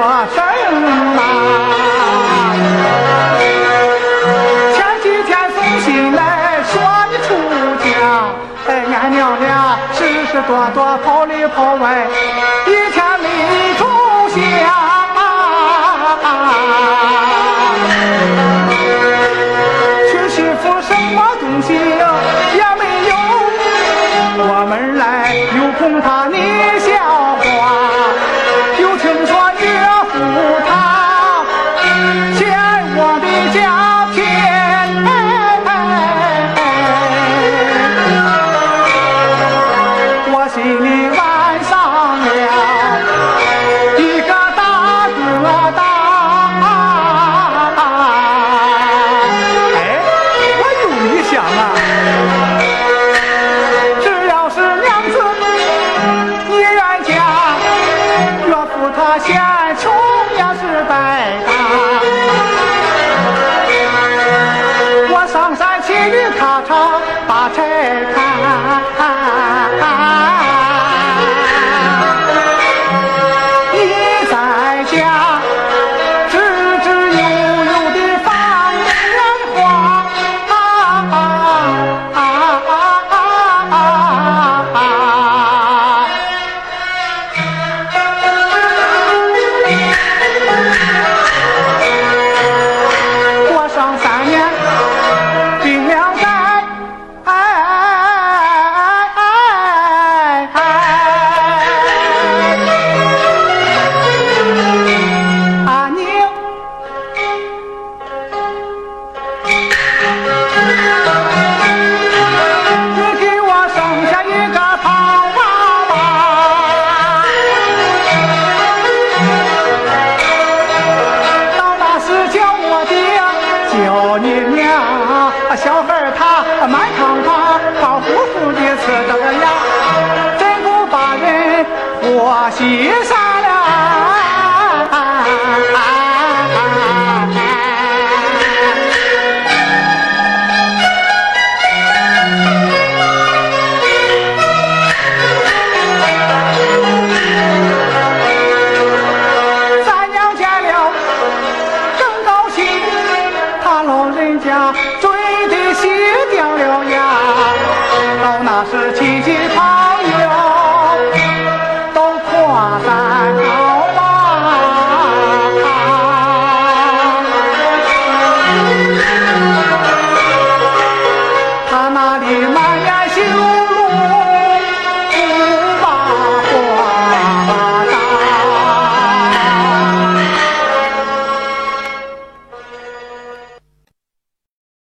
说声啦。前几天送信来说你出家，哎，俺娘俩时时多多跑里跑外，一天没住下。娶媳妇什么东西也没有，我们来又恐怕你笑话，咔嚓把柴叫你娘，小孩儿他满堂堂，胖乎乎的呲着个牙，真不把人活稀老人家追得稀掉了牙，到那时亲戚朋友都夸咱好啊。他那里满眼羞